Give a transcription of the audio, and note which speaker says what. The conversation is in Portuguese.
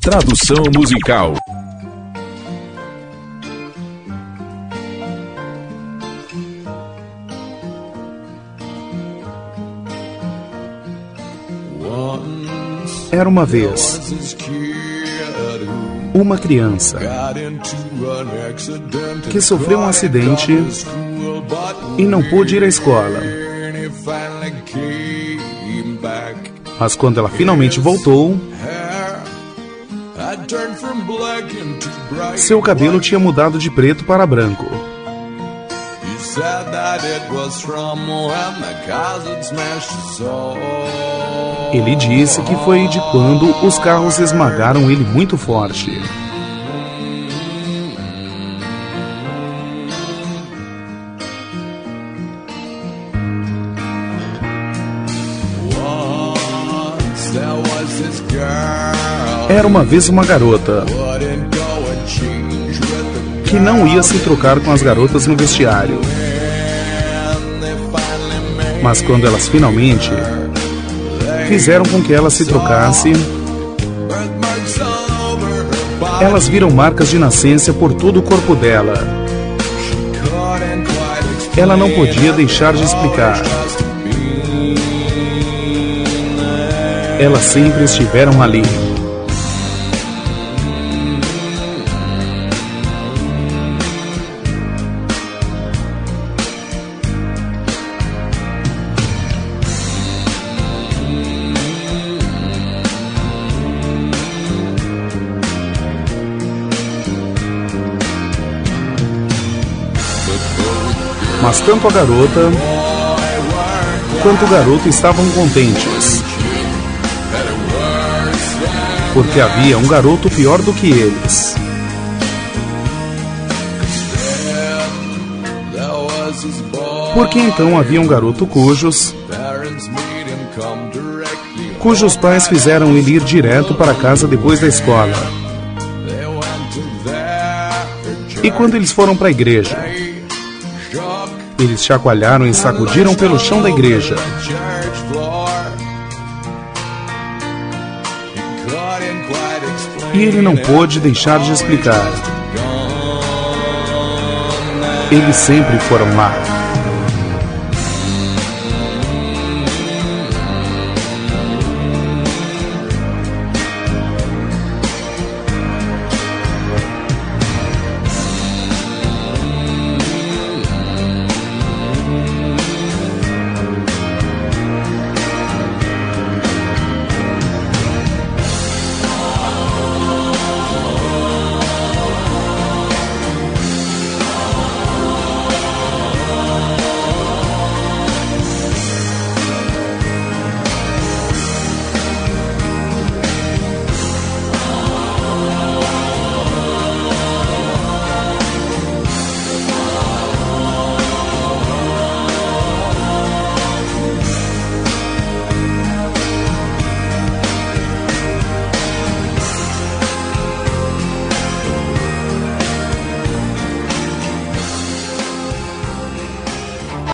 Speaker 1: Tradução musical.
Speaker 2: Era uma vez uma criança que sofreu um acidente e não pôde ir à escola. Mas quando ela finalmente voltou, seu cabelo tinha mudado de preto para branco. Ele disse que foi de quando os carros esmagaram ele muito forte. Era uma vez uma garota que não ia se trocar com as garotas no vestiário. Mas quando elas finalmente fizeram com que ela se trocasse, elas viram marcas de nascença por todo o corpo dela. Ela não podia deixar de explicar. Elas sempre estiveram ali. Mas tanto a garota quanto o garoto estavam contentes. Porque havia um garoto pior do que eles. Porque então havia um garoto cujos cujos pais fizeram ele ir direto para casa depois da escola. E quando eles foram para a igreja, eles chacoalharam e sacudiram pelo chão da igreja. E ele não pôde deixar de explicar. Eles sempre foram lá.